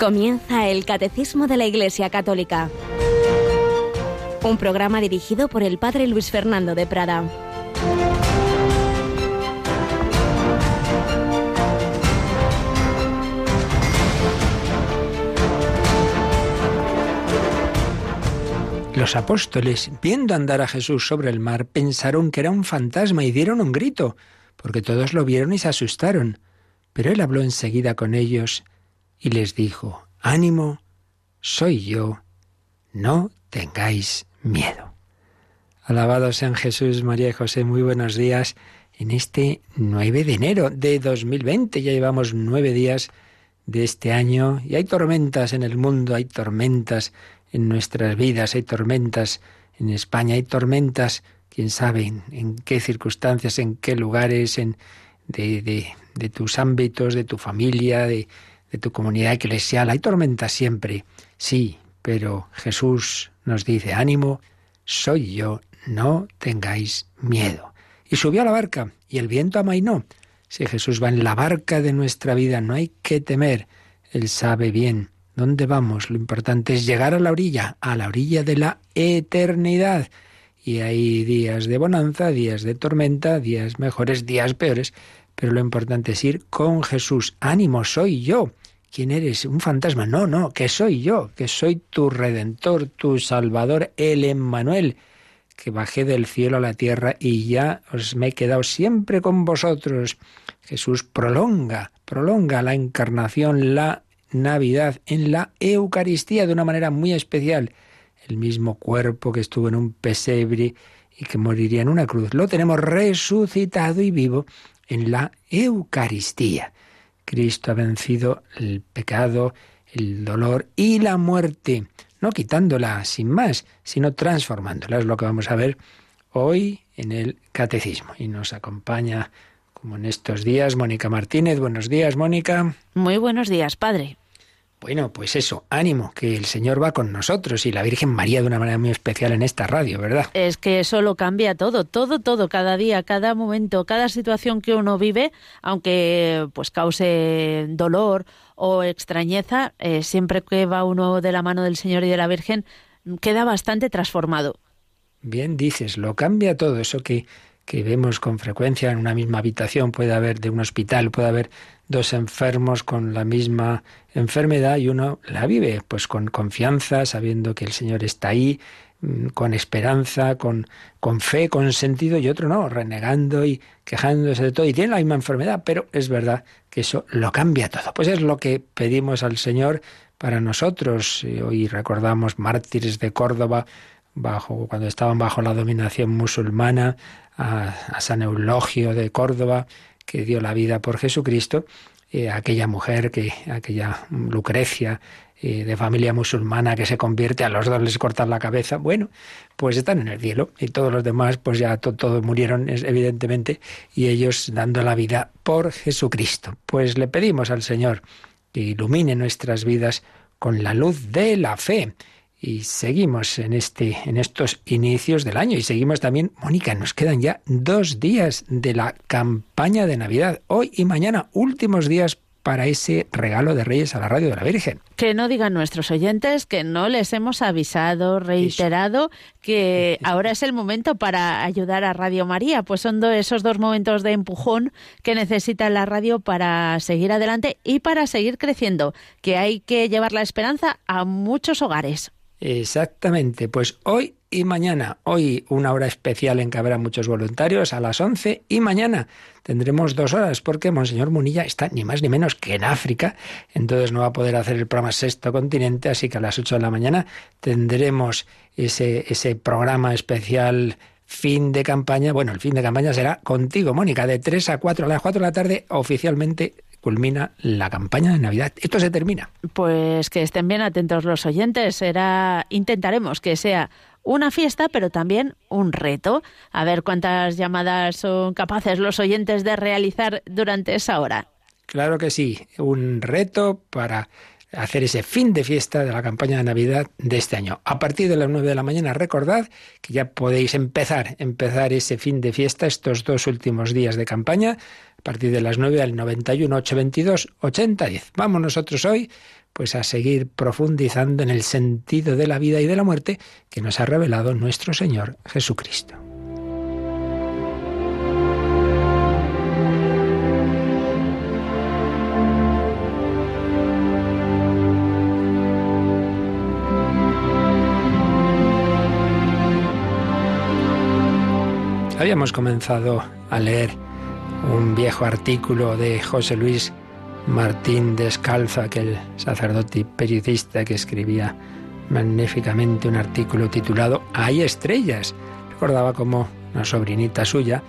Comienza el Catecismo de la Iglesia Católica, un programa dirigido por el Padre Luis Fernando de Prada. Los apóstoles, viendo andar a Jesús sobre el mar, pensaron que era un fantasma y dieron un grito, porque todos lo vieron y se asustaron. Pero él habló enseguida con ellos y les dijo, ánimo, soy yo, no tengáis miedo. Alabados sean Jesús, María y José, muy buenos días. En este 9 de enero de 2020 ya llevamos nueve días de este año y hay tormentas en el mundo, hay tormentas en nuestras vidas, hay tormentas en España, hay tormentas, quién sabe en, qué circunstancias, en qué lugares, en, de, de, de tus ámbitos, de tu familia, de, de tu comunidad eclesial. Hay tormentas siempre, sí, pero Jesús nos dice, ánimo, soy yo, no tengáis miedo. Y subió a la barca, y el viento amainó. Si Jesús va en la barca de nuestra vida, no hay que temer. Él sabe bien dónde vamos. Lo importante es llegar a la orilla, a la orilla de la eternidad. Y hay días de bonanza, días de tormenta, días mejores, días peores, pero lo importante es ir con Jesús. Ánimo, soy yo. ¿Quién eres? ¿Un fantasma? No, no, que soy yo, que soy tu redentor, tu salvador, el Emmanuel, que bajé del cielo a la tierra y ya os me he quedado siempre con vosotros. Jesús prolonga, prolonga la encarnación, la Navidad en la Eucaristía de una manera muy especial. El mismo cuerpo que estuvo en un pesebre y que moriría en una cruz, lo tenemos resucitado y vivo en la Eucaristía. Cristo ha vencido el pecado, el dolor y la muerte, no quitándola sin más, sino transformándola. Es lo que vamos a ver hoy en el Catecismo. Y nos acompaña, como en estos días, Mónica Martínez. Buenos días, Mónica. Muy buenos días, Padre. Bueno, pues eso, ánimo, que el Señor va con nosotros y la Virgen María de una manera muy especial en esta radio, ¿verdad? Es que eso lo cambia todo, todo, todo, cada día, cada momento, cada situación que uno vive, aunque pues cause dolor o extrañeza, eh, siempre que va uno de la mano del Señor y de la Virgen, queda bastante transformado. Bien dices, lo cambia todo, eso que que vemos con frecuencia en una misma habitación, puede haber de un hospital, puede haber dos enfermos con la misma enfermedad y uno la vive pues con confianza, sabiendo que el Señor está ahí, mm, con esperanza, con, con fe, con sentido, y otro no, renegando y quejándose de todo, y tiene la misma enfermedad, pero es verdad que eso lo cambia todo. Pues es lo que pedimos al Señor para nosotros. Hoy recordamos mártires de Córdoba, bajo, cuando estaban bajo la dominación musulmana, a, San Eulogio de Córdoba, que dio la vida por Jesucristo, eh, aquella mujer, que, aquella Lucrecia, eh, de familia musulmana que se convierte, a los dos les cortan la cabeza, bueno, pues están en el cielo y todos los demás pues ya todos murieron evidentemente y ellos dando la vida por Jesucristo. Pues le pedimos al Señor que ilumine nuestras vidas con la luz de la fe y seguimos en este en estos inicios del año y seguimos también Mónica nos quedan ya dos días de la campaña de Navidad hoy y mañana últimos días para ese regalo de Reyes a la radio de la Virgen. Que no digan nuestros oyentes que no les hemos avisado, reiterado que ahora es el momento para ayudar a Radio María, pues son esos dos momentos de empujón que necesita la radio para seguir adelante y para seguir creciendo, que hay que llevar la esperanza a muchos hogares. Exactamente, pues hoy y mañana. Hoy una hora especial en que habrá muchos voluntarios a las 11 y mañana tendremos dos horas porque Monseñor Munilla está ni más ni menos que en África, entonces no va a poder hacer el programa Sexto Continente, así que a las 8 de la mañana tendremos ese, programa especial fin de campaña. Bueno, el fin de campaña será contigo, Mónica, de 3 a 4 a las 4 de la tarde oficialmente culmina la campaña de Navidad. Esto se termina. Pues que estén bien atentos los oyentes. Será, intentaremos que sea una fiesta, pero también un reto. A ver cuántas llamadas son capaces los oyentes de realizar durante esa hora. Claro que sí, un reto para hacer ese fin de fiesta de la campaña de Navidad de este año. A partir de las 9 de la mañana, recordad que ya podéis empezar, empezar ese fin de fiesta, estos dos últimos días de campaña, a partir de las 9 al 91 822 8010. Vamos nosotros hoy pues a seguir profundizando en el sentido de la vida y de la muerte que nos ha revelado nuestro Señor Jesucristo. Habíamos comenzado a leer un viejo artículo de José Luis Martín Descalzo, aquel sacerdote y periodista que escribía magníficamente un artículo titulado Hay estrellas. Recordaba como una sobrinita suya,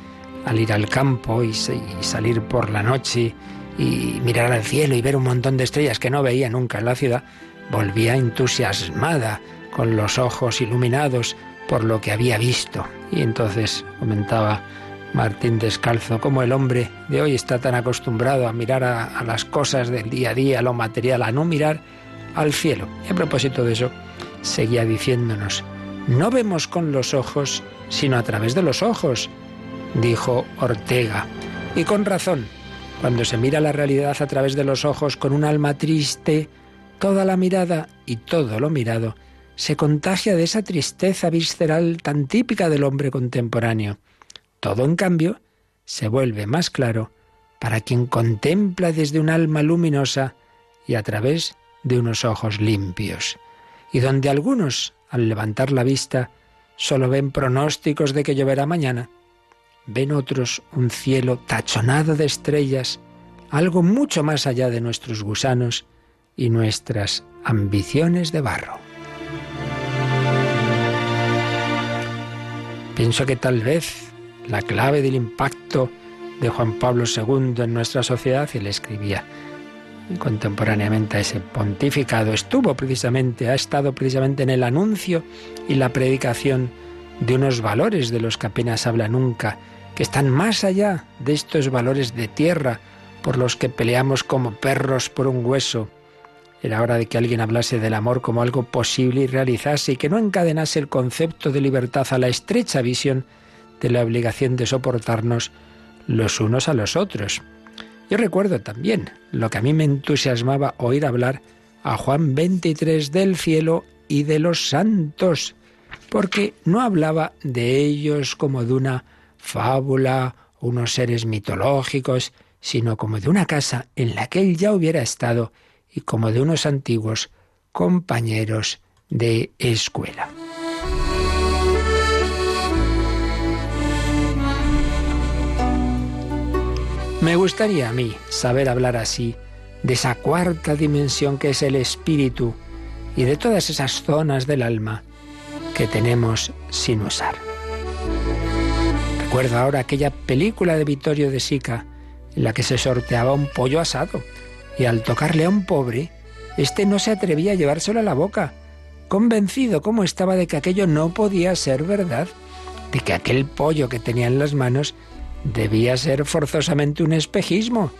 al ir al campo y, salir por la noche y mirar al cielo y ver un montón de estrellas que no veía nunca en la ciudad, volvía entusiasmada, con los ojos iluminados por lo que había visto. Y entonces comentaba Martín Descalzo cómo el hombre de hoy está tan acostumbrado a mirar a, las cosas del día a día, a lo material, a no mirar al cielo. Y a propósito de eso, seguía diciéndonos, no vemos con los ojos, sino a través de los ojos, dijo Ortega. Y con razón, cuando se mira la realidad a través de los ojos con un alma triste, toda la mirada y todo lo mirado se contagia de esa tristeza visceral tan típica del hombre contemporáneo. Todo, en cambio, se vuelve más claro para quien contempla desde un alma luminosa y a través de unos ojos limpios, y donde algunos, al levantar la vista, solo ven pronósticos de que lloverá mañana, ven otros un cielo tachonado de estrellas, algo mucho más allá de nuestros gusanos y nuestras ambiciones de barro. Pienso que tal vez la clave del impacto de Juan Pablo II en nuestra sociedad, y le escribía contemporáneamente a ese pontificado, estuvo precisamente, ha estado precisamente en el anuncio y la predicación de unos valores de los que apenas habla nunca, que están más allá de estos valores de tierra por los que peleamos como perros por un hueso, era hora de que alguien hablase del amor como algo posible y realizase y que no encadenase el concepto de libertad a la estrecha visión de la obligación de soportarnos los unos a los otros. Yo recuerdo también lo que a mí me entusiasmaba oír hablar a Juan 23 del cielo y de los santos, porque no hablaba de ellos como de una fábula, unos seres mitológicos, sino como de una casa en la que él ya hubiera estado y como de unos antiguos compañeros de escuela. Me gustaría a mí saber hablar así de esa cuarta dimensión que es el espíritu y de todas esas zonas del alma que tenemos sin usar. Recuerdo ahora aquella película de Vittorio de Sica en la que se sorteaba un pollo asado y al tocarle a un pobre, éste no se atrevía a llevárselo a la boca, convencido como estaba de que aquello no podía ser verdad, de que aquel pollo que tenía en las manos debía ser forzosamente un espejismo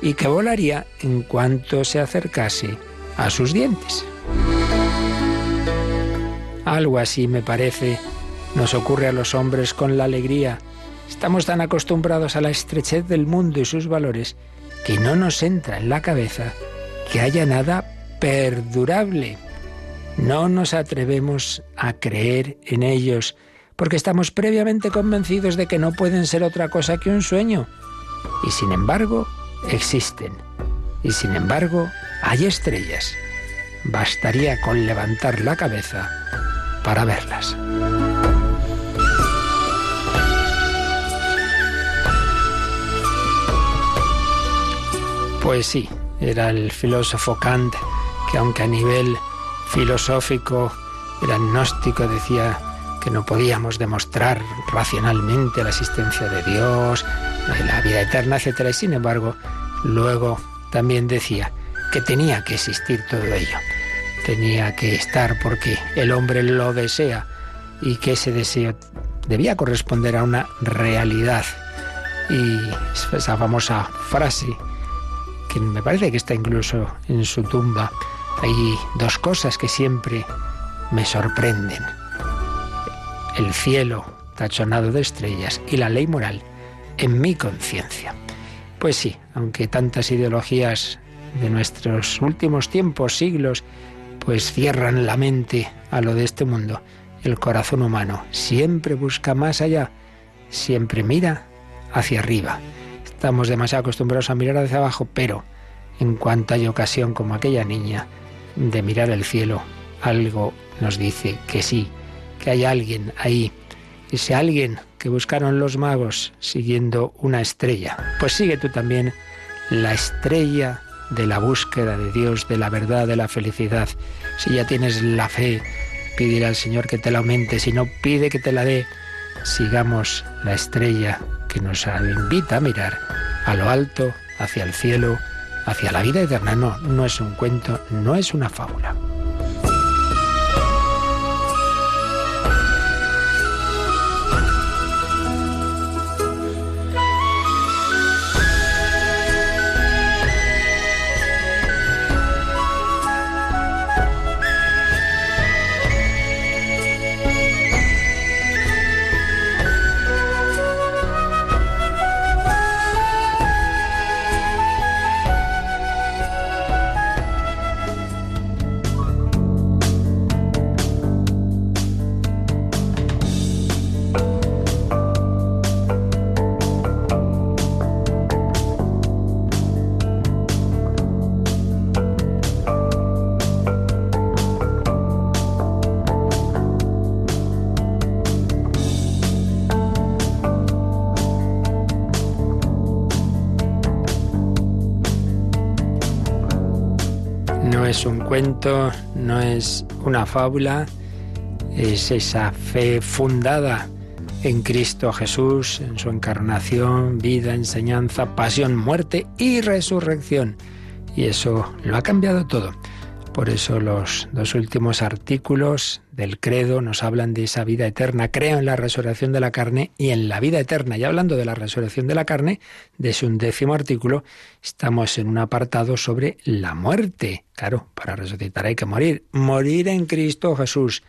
y que volaría en cuanto se acercase a sus dientes. Algo así, me parece, nos ocurre a los hombres con la alegría. Estamos tan acostumbrados a la estrechez del mundo y sus valores que no nos entra en la cabeza que haya nada perdurable. No nos atrevemos a creer en ellos porque estamos previamente convencidos de que no pueden ser otra cosa que un sueño. Y sin embargo, existen. Y sin embargo, hay estrellas. Bastaría con levantar la cabeza para verlas. Pues sí, era el filósofo Kant que aunque a nivel filosófico era agnóstico, decía que no podíamos demostrar racionalmente la existencia de Dios, la vida eterna, etc. Y sin embargo, luego también decía que tenía que existir todo ello. Tenía que estar porque el hombre lo desea y que ese deseo debía corresponder a una realidad. Y esa famosa frase que me parece que está incluso en su tumba. Hay dos cosas que siempre me sorprenden. El cielo tachonado de estrellas y la ley moral en mi conciencia. Pues sí, aunque tantas ideologías de nuestros últimos tiempos, siglos, pues cierran la mente a lo de este mundo. El corazón humano siempre busca más allá, siempre mira hacia arriba. Estamos demasiado acostumbrados a mirar hacia abajo, pero en cuanto hay ocasión como aquella niña de mirar el cielo, algo nos dice que sí, que hay alguien ahí, ese alguien que buscaron los magos siguiendo una estrella. Pues sigue tú también la estrella de la búsqueda de Dios, de la verdad, de la felicidad. Si ya tienes la fe, pídele al Señor que te la aumente, si no, pide que te la dé. Sigamos la estrella que nos invita a mirar a lo alto, hacia el cielo, hacia la vida eterna. No, no es un cuento, no es una fábula. No es una fábula, es esa fe fundada en Cristo Jesús, en su encarnación, vida, enseñanza, pasión, muerte y resurrección. Y eso lo ha cambiado todo. Por eso los dos últimos artículos del credo nos hablan de esa vida eterna. Creo en la resurrección de la carne y en la vida eterna. Y hablando de la resurrección de la carne, de su undécimo artículo, estamos en un apartado sobre la muerte. Claro, para resucitar hay que morir. Morir en Cristo Jesús,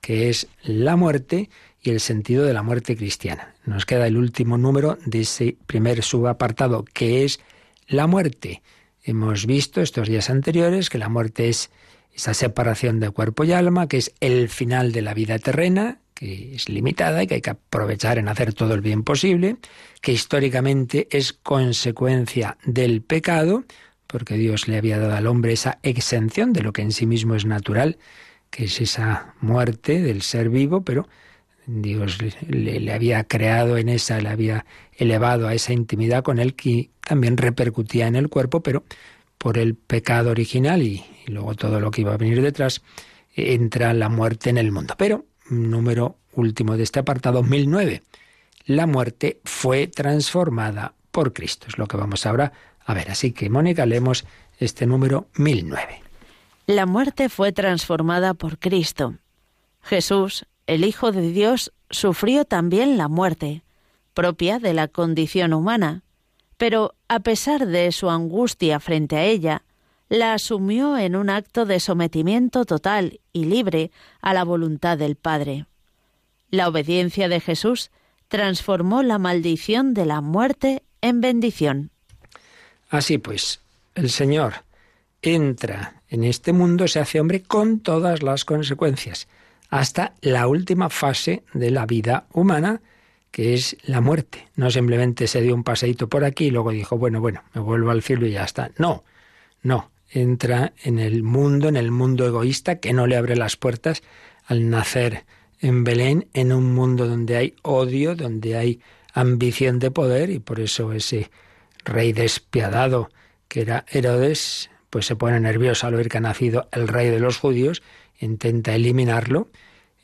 que es la muerte y el sentido de la muerte cristiana. Nos queda el último número de ese primer subapartado, que es la muerte. Hemos visto estos días anteriores que la muerte es esa separación de cuerpo y alma, que es el final de la vida terrena, que es limitada y que hay que aprovechar en hacer todo el bien posible, que históricamente es consecuencia del pecado, porque Dios le había dado al hombre esa exención de lo que en sí mismo es natural, que es esa muerte del ser vivo, pero Dios le, había creado en esa, le había elevado a esa intimidad con él que también repercutía en el cuerpo, pero por el pecado original y, luego todo lo que iba a venir detrás, entra la muerte en el mundo. Pero, número último de este apartado, 1009. La muerte fue transformada por Cristo. Es lo que vamos ahora a ver. Así que, Mónica, leemos este número 1009. La muerte fue transformada por Cristo. Jesús, el Hijo de Dios sufrió también la muerte, propia de la condición humana, pero a pesar de su angustia frente a ella, la asumió en un acto de sometimiento total y libre a la voluntad del Padre. La obediencia de Jesús transformó la maldición de la muerte en bendición. Así pues, el Señor entra en este mundo, se hace hombre con todas las consecuencias hasta la última fase de la vida humana, que es la muerte. No simplemente se dio un paseíto por aquí y luego dijo, bueno, bueno, me vuelvo al cielo y ya está. No, no, entra en el mundo, en el mundo egoísta, que no le abre las puertas al nacer en Belén, en un mundo donde hay odio, donde hay ambición de poder, y por eso ese rey despiadado que era Herodes, pues se pone nervioso al oír que ha nacido el rey de los judíos, intenta eliminarlo,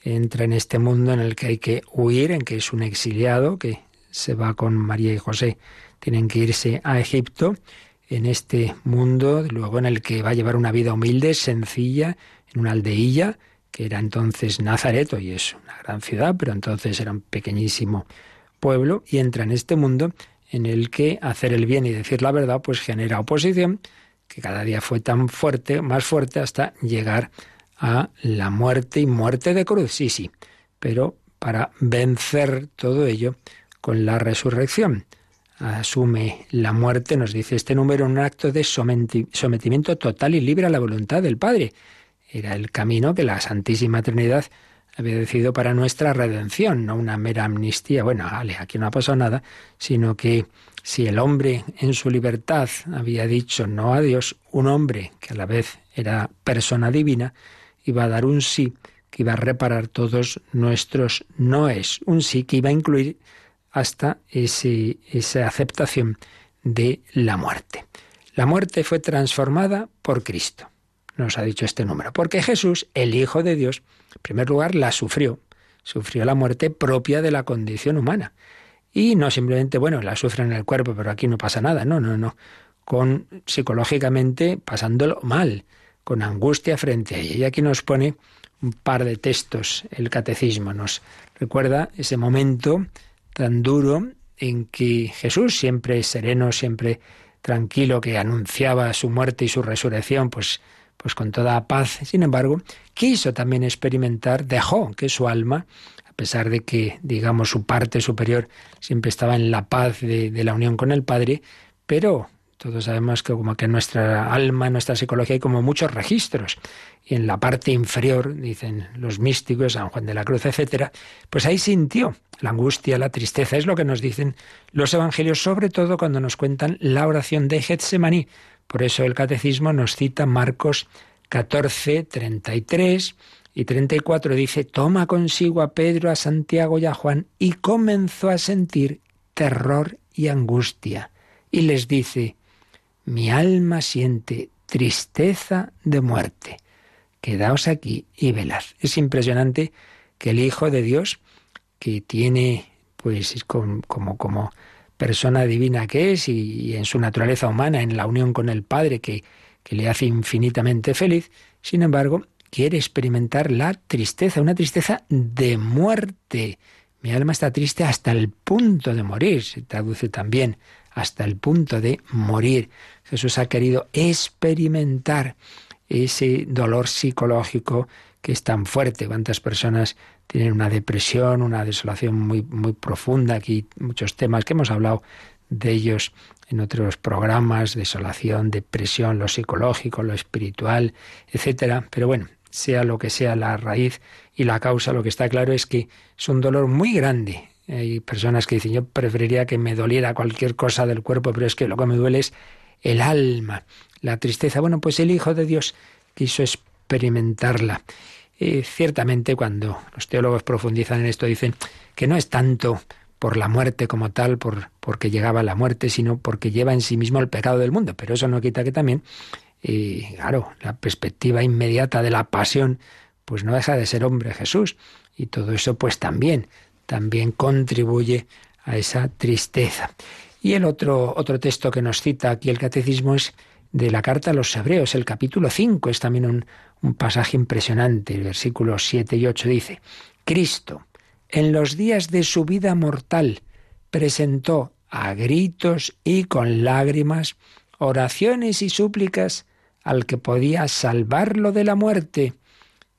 entra en este mundo en el que hay que huir, en que es un exiliado que se va con María y José, tienen que irse a Egipto, en este mundo, luego en el que va a llevar una vida humilde, sencilla, en una aldeilla, que era entonces Nazaret, hoy es una gran ciudad, pero entonces era un pequeñísimo pueblo, y entra en este mundo en el que hacer el bien y decir la verdad, pues genera oposición, que cada día fue tan fuerte, más fuerte, hasta llegar a la muerte y muerte de cruz, sí, sí, pero para vencer todo ello con la resurrección. asume la muerte, nos dice este número, un acto de sometimiento total y libre a la voluntad del Padre. Era el camino que la Santísima Trinidad había decidido para nuestra redención, no una mera amnistía. Bueno, vale, aquí no ha pasado nada, sino que si el hombre en su libertad había dicho no a Dios, un hombre que a la vez era persona divina, iba a dar un sí que iba a reparar todos nuestros noes, un sí que iba a incluir hasta ese, esa aceptación de la muerte. La muerte fue transformada por Cristo, nos ha dicho este número, porque Jesús, el Hijo de Dios, en primer lugar la sufrió, sufrió la muerte propia de la condición humana. Y no simplemente, bueno, la sufre en el cuerpo, pero aquí no pasa nada, no, no, no. Con psicológicamente pasándolo mal, con angustia frente a ella. Y aquí nos pone un par de textos, el catecismo nos recuerda ese momento tan duro en que Jesús, siempre sereno, siempre tranquilo, que anunciaba su muerte y su resurrección, pues, pues con toda paz, sin embargo, quiso también experimentar, dejó que su alma, a pesar de que, digamos, su parte superior siempre estaba en la paz de, de la unión con el Padre, pero todos sabemos que en nuestra alma, en nuestra psicología hay como muchos registros. Y en la parte inferior, dicen los místicos, San Juan de la Cruz, etcétera, pues ahí sintió la angustia, la tristeza. Es lo que nos dicen los evangelios, sobre todo cuando nos cuentan la oración de Getsemaní. Por eso el catecismo nos cita Marcos 14, 33 y 34. Dice, toma consigo a Pedro, a Santiago y a Juan y comenzó a sentir terror y angustia. Y les dice, mi alma siente tristeza de muerte. Quedaos aquí y velad. Es impresionante que el Hijo de Dios, que tiene, pues, como, como, persona divina que es y, en su naturaleza humana, en la unión con el Padre, que, que le hace infinitamente feliz, sin embargo, quiere experimentar la tristeza, una tristeza de muerte. Mi alma está triste hasta el punto de morir, se traduce también hasta el punto de morir. Jesús ha querido experimentar ese dolor psicológico que es tan fuerte. ¿Cuántas personas tienen una depresión, una desolación muy, muy profunda? Aquí muchos temas que hemos hablado de ellos en otros programas, desolación, depresión, lo psicológico, lo espiritual, etcétera. Pero bueno, sea lo que sea la raíz y la causa, lo que está claro es que es un dolor muy grande hay personas que dicen, yo preferiría que me doliera cualquier cosa del cuerpo, pero es que lo que me duele es el alma, la tristeza. Bueno, pues el Hijo de Dios quiso experimentarla. Y ciertamente cuando los teólogos profundizan en esto dicen que no es tanto por la muerte como tal, por, porque llegaba la muerte, sino porque lleva en sí mismo el pecado del mundo. Pero eso no quita que también, y claro, la perspectiva inmediata de la pasión, pues no deja de ser hombre Jesús. Y todo eso pues también también contribuye a esa tristeza. Y el otro, otro texto que nos cita aquí el catecismo es de la carta a los hebreos, el capítulo 5, es también un, un pasaje impresionante, el versículo 7 y 8 dice, Cristo, en los días de su vida mortal, presentó a gritos y con lágrimas oraciones y súplicas al que podía salvarlo de la muerte,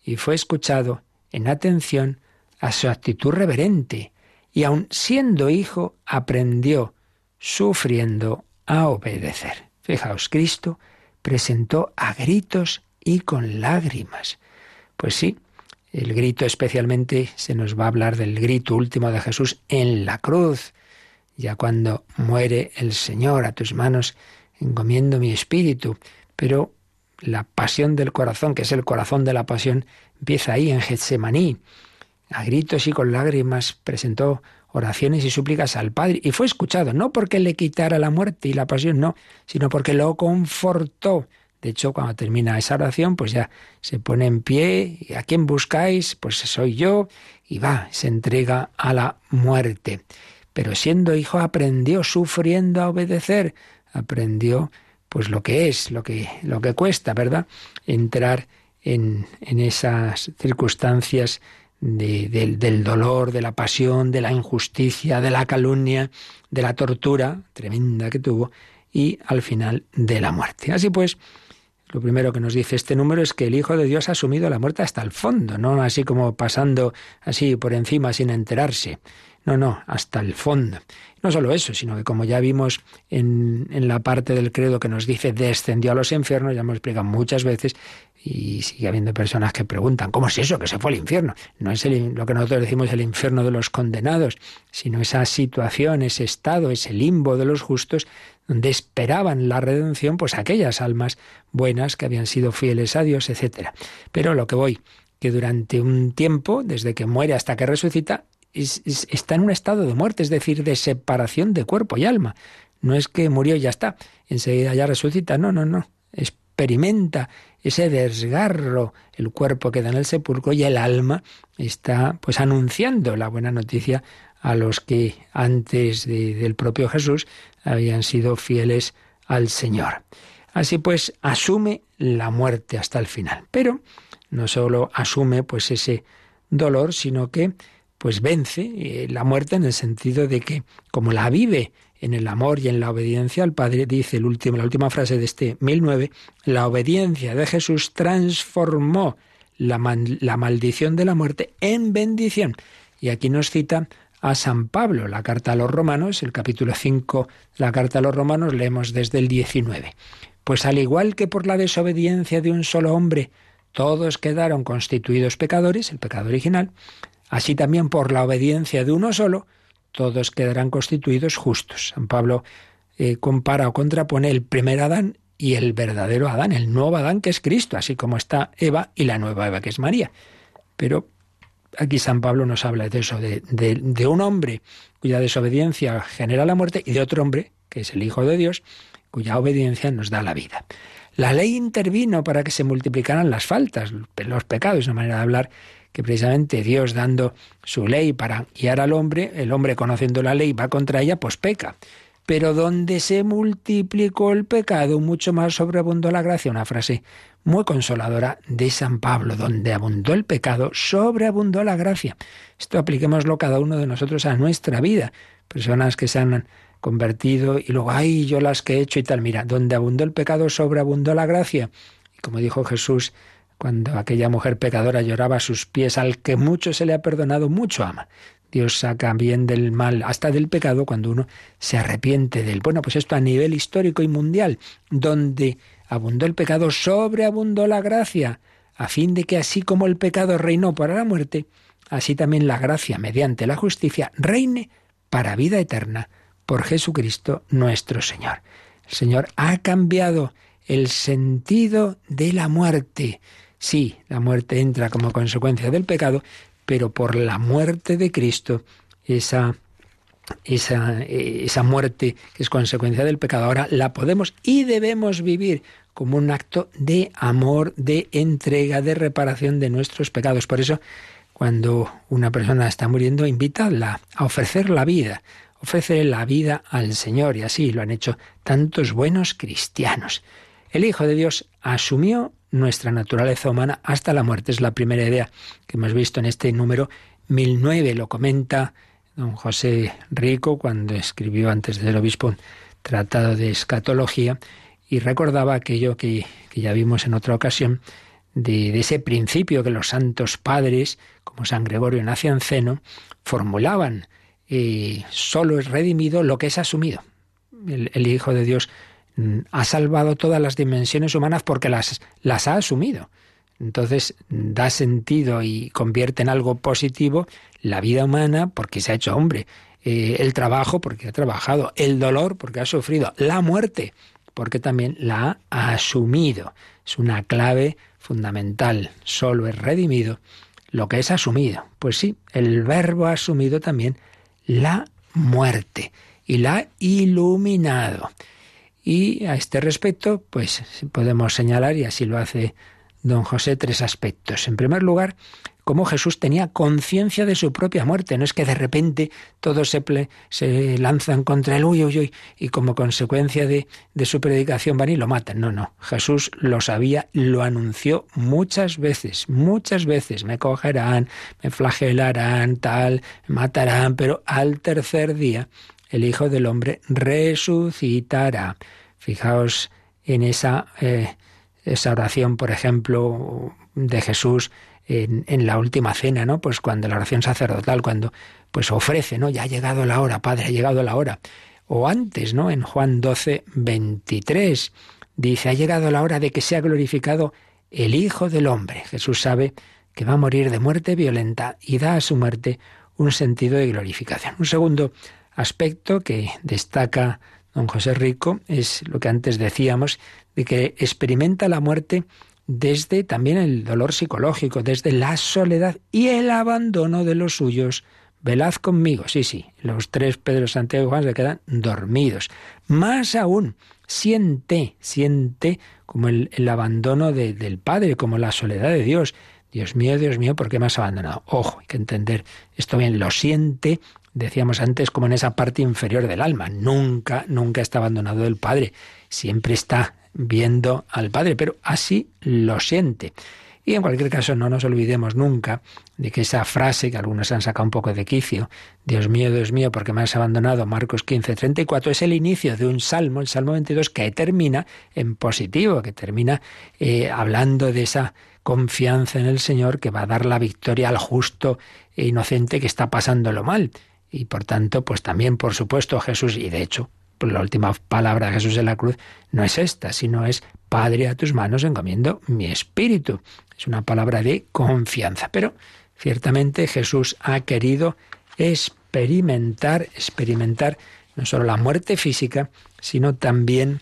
y fue escuchado en atención a su actitud reverente y aun siendo hijo aprendió, sufriendo, a obedecer. Fijaos, Cristo presentó a gritos y con lágrimas. Pues sí, el grito especialmente se nos va a hablar del grito último de Jesús en la cruz, ya cuando muere el Señor a tus manos, encomiendo mi espíritu. Pero la pasión del corazón, que es el corazón de la pasión, empieza ahí en Getsemaní a gritos y con lágrimas presentó oraciones y súplicas al Padre y fue escuchado, no porque le quitara la muerte y la pasión, no, sino porque lo confortó. De hecho, cuando termina esa oración, pues ya se pone en pie, y ¿a quién buscáis? Pues soy yo, y va, se entrega a la muerte. Pero siendo hijo aprendió sufriendo a obedecer, aprendió pues lo que es, lo que, lo que cuesta, ¿verdad? Entrar en, en esas circunstancias del, dolor, de la pasión, de la injusticia, de la calumnia, de la tortura tremenda que tuvo y al final de la muerte. Así pues, lo primero que nos dice este número es que el Hijo de Dios ha asumido la muerte hasta el fondo, no así como pasando así por encima sin enterarse. No, no, hasta el fondo. No solo eso, sino que como ya vimos en, en la parte del credo que nos dice descendió a los infiernos, ya hemos explicado muchas veces, y sigue habiendo personas que preguntan, ¿cómo es eso que se fue al infierno? No es lo que nosotros decimos el infierno de los condenados, sino esa situación, ese estado, ese limbo de los justos, donde esperaban la redención, pues aquellas almas buenas que habían sido fieles a Dios, etc. Pero lo que voy, que durante un tiempo, desde que muere hasta que resucita, está en un estado de muerte, es decir, de separación de cuerpo y alma. No es que murió y ya está, enseguida ya resucita, no, no, no. Experimenta ese desgarro, el cuerpo queda en el sepulcro y el alma está pues anunciando la buena noticia a los que antes del propio Jesús habían sido fieles al Señor. Así pues, asume la muerte hasta el final. Pero no solo asume pues ese dolor, sino que pues vence eh, la muerte en el sentido de que como la vive en el amor y en la obediencia al Padre, dice el último, la última frase de este 1009, la obediencia de Jesús transformó la, la maldición de la muerte en bendición. Y aquí nos cita a San Pablo, la carta a los romanos, el capítulo 5, la carta a los romanos, leemos desde el 19. Pues al igual que por la desobediencia de un solo hombre, todos quedaron constituidos pecadores, el pecado original, Así también por la obediencia de uno solo, todos quedarán constituidos justos. San Pablo eh, compara o contrapone el primer Adán y el verdadero Adán, el nuevo Adán que es Cristo, así como está Eva y la nueva Eva que es María. Pero aquí San Pablo nos habla de eso, de, de un hombre cuya desobediencia genera la muerte y de otro hombre, que es el Hijo de Dios, cuya obediencia nos da la vida. La ley intervino para que se multiplicaran las faltas, los pecados, una manera de hablar que precisamente Dios dando su ley para guiar al hombre, el hombre conociendo la ley va contra ella, pues peca. Pero donde se multiplicó el pecado, mucho más sobreabundó la gracia. Una frase muy consoladora de San Pablo, donde abundó el pecado, sobreabundó la gracia. Esto apliquémoslo cada uno de nosotros a nuestra vida. Personas que se han convertido y luego, ay, yo las que he hecho y tal. Mira, donde abundó el pecado, sobreabundó la gracia. Y como dijo Jesús, cuando aquella mujer pecadora lloraba a sus pies, al que mucho se le ha perdonado, mucho ama. Dios saca bien del mal, hasta del pecado, cuando uno se arrepiente del. Bueno, pues esto a nivel histórico y mundial, donde abundó el pecado, sobreabundó la gracia, a fin de que así como el pecado reinó para la muerte, así también la gracia, mediante la justicia, reine para vida eterna por Jesucristo nuestro Señor. El Señor ha cambiado el sentido de la muerte. Sí, la muerte entra como consecuencia del pecado, pero por la muerte de Cristo, esa, esa, esa muerte que es consecuencia del pecado, ahora la podemos y debemos vivir como un acto de amor, de entrega, de reparación de nuestros pecados. Por eso, cuando una persona está muriendo, invítala a ofrecer la vida, ofrecer la vida al Señor, y así lo han hecho tantos buenos cristianos. El Hijo de Dios asumió nuestra naturaleza humana hasta la muerte. Es la primera idea que hemos visto en este número 1009. Lo comenta don José Rico cuando escribió antes de ser obispo un tratado de escatología y recordaba aquello que, ya vimos en otra ocasión de, ese principio que los santos padres, como San Gregorio Nacianceno, formulaban. Eh, solo es redimido lo que es asumido. el Hijo de Dios ha salvado todas las dimensiones humanas porque las, las ha asumido. Entonces da sentido y convierte en algo positivo la vida humana porque se ha hecho hombre, eh, el trabajo porque ha trabajado, el dolor porque ha sufrido, la muerte porque también la ha asumido. Es una clave fundamental. Solo es redimido lo que es asumido. Pues sí, el verbo ha asumido también la muerte y la ha iluminado. Y a este respecto, pues podemos señalar, y así lo hace don José, tres aspectos. En primer lugar, cómo Jesús tenía conciencia de su propia muerte. No es que de repente todos se, lanzan contra él, uy, uy, uy, y como consecuencia de, de su predicación van y lo matan. No, no. Jesús lo sabía, lo anunció muchas veces, muchas veces. Me cogerán, me flagelarán, tal, me matarán, pero al tercer día el Hijo del Hombre resucitará. Fijaos en esa, eh, esa oración, por ejemplo, de Jesús en, en, la última cena, ¿no? Pues cuando la oración sacerdotal, cuando pues ofrece, ¿no? Ya ha llegado la hora, Padre, ha llegado la hora. O antes, ¿no? En Juan 12, 23, dice, ha llegado la hora de que sea glorificado el Hijo del Hombre. Jesús sabe que va a morir de muerte violenta y da a su muerte un sentido de glorificación. Un segundo aspecto que destaca don José Rico es lo que antes decíamos, de que experimenta la muerte desde también el dolor psicológico, desde la soledad y el abandono de los suyos. Velad conmigo, sí, sí, los tres Pedro, Santiago y Juan se quedan dormidos. Más aún, siente, siente como el, abandono del Padre, como la soledad de Dios. Dios mío, Dios mío, ¿por qué me has abandonado? Ojo, hay que entender esto bien, lo siente, decíamos antes, como en esa parte inferior del alma. Nunca, nunca está abandonado del Padre, siempre está viendo al Padre, pero así lo siente. Y en cualquier caso, no nos olvidemos nunca de que esa frase que algunos han sacado un poco de quicio, Dios mío, Dios mío, porque me has abandonado, Marcos 15, 34, es el inicio de un salmo, el Salmo 22, que termina en positivo, que termina eh, hablando de esa confianza en el Señor que va a dar la victoria al justo e inocente que está pasándolo mal. Y por tanto, pues también, por supuesto, Jesús, y de hecho, la última palabra de Jesús en la cruz no es esta, sino es, Padre, a tus manos encomiendo mi espíritu. Es una palabra de confianza. Pero ciertamente Jesús ha querido experimentar, experimentar no solo la muerte física, sino también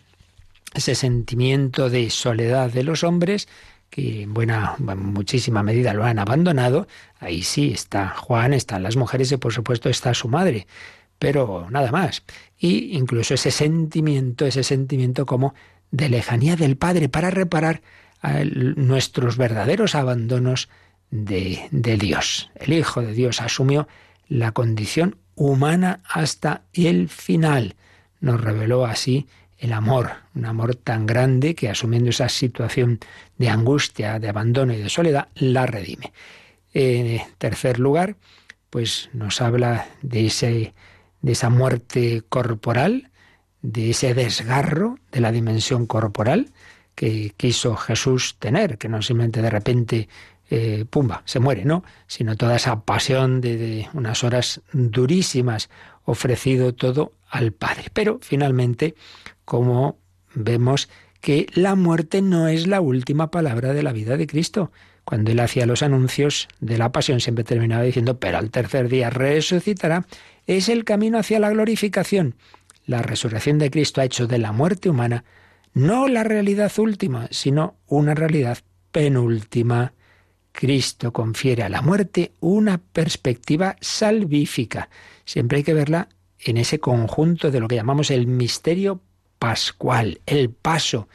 ese sentimiento de soledad de los hombres que en buena, muchísima medida lo han abandonado, ahí sí está Juan, están las mujeres y por supuesto está su madre, pero nada más. Y incluso ese sentimiento, ese sentimiento como de lejanía del Padre para reparar nuestros verdaderos abandonos de, de Dios. El Hijo de Dios asumió la condición humana hasta el final. Nos reveló así el amor, un amor tan grande que asumiendo esa situación de angustia, de abandono y de soledad, la redime. En tercer lugar, pues nos habla de, ese, de esa muerte corporal, de ese desgarro de la dimensión corporal que quiso Jesús tener, que no simplemente de repente, eh, pumba, se muere, ¿no? Sino toda esa pasión de unas horas durísimas, ofrecido todo al Padre. Pero finalmente como vemos que la muerte no es la última palabra de la vida de Cristo. Cuando él hacía los anuncios de la pasión siempre terminaba diciendo, pero al tercer día resucitará. Es el camino hacia la glorificación. La resurrección de Cristo ha hecho de la muerte humana no la realidad última, sino una realidad penúltima. Cristo confiere a la muerte una perspectiva salvífica. Siempre hay que verla en ese conjunto de lo que llamamos el misterio pascual, el paso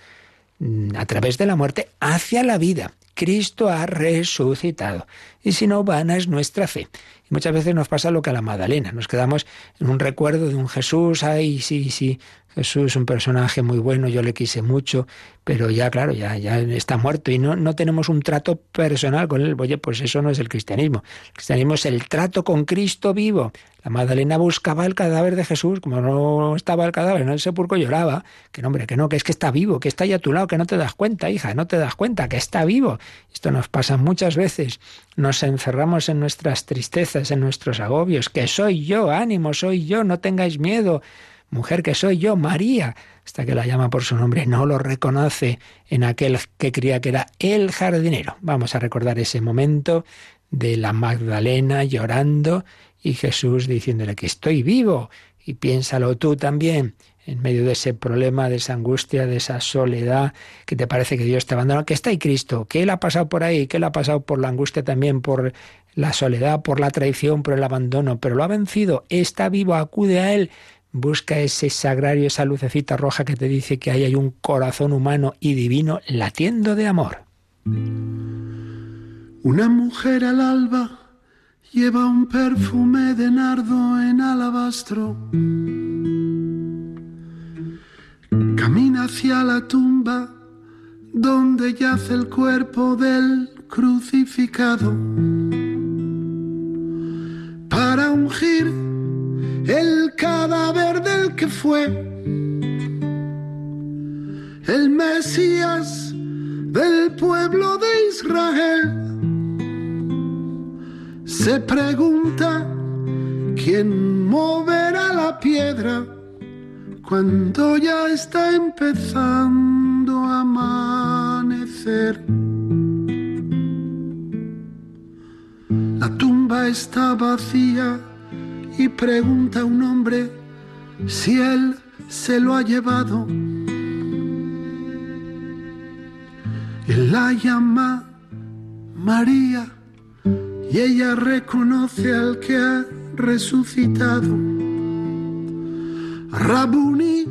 mm, a través de la muerte hacia la vida. Cristo ha resucitado. Y si no, vana es nuestra fe. Y muchas veces nos pasa lo que a la Magdalena. Nos quedamos en un recuerdo de un Jesús, ay, sí, sí, Jesús es un personaje muy bueno, yo le quise mucho, pero ya, claro, ya, ya está muerto y no, no tenemos un trato personal con él. Oye, pues eso no es el cristianismo. El cristianismo es el trato con Cristo vivo. La Magdalena buscaba el cadáver de Jesús, como no estaba el cadáver en el sepulcro, lloraba. Que no, hombre, que no, que es que está vivo, que está ahí a tu lado, que no te das cuenta, hija, no te das cuenta, que está vivo. Esto nos pasa muchas veces. Nos encerramos en nuestras tristezas, en nuestros agobios, que soy yo, ánimo, soy yo, no tengáis miedo mujer que soy yo, María, hasta que la llama por su nombre, no lo reconoce en aquel que creía que era el jardinero. Vamos a recordar ese momento de la Magdalena llorando y Jesús diciéndole que estoy vivo y piénsalo tú también en medio de ese problema, de esa angustia, de esa soledad, que te parece que Dios te abandona, que está ahí Cristo, que Él ha pasado por ahí, que Él ha pasado por la angustia también, por la soledad, por la traición, por el abandono, pero lo ha vencido, está vivo, acude a Él, Busca ese sagrario, esa lucecita roja que te dice que ahí hay un corazón humano y divino latiendo de amor. Una mujer al alba lleva un perfume de nardo en alabastro. Camina hacia la tumba donde yace el cuerpo del crucificado que fue el Mesías del pueblo de Israel. se pregunta quién moverá la piedra cuando ya está empezando a amanecer. La tumba está vacía y pregunta un hombre si él se lo ha llevado. Él la llama María y ella reconoce al que ha resucitado. Rabuni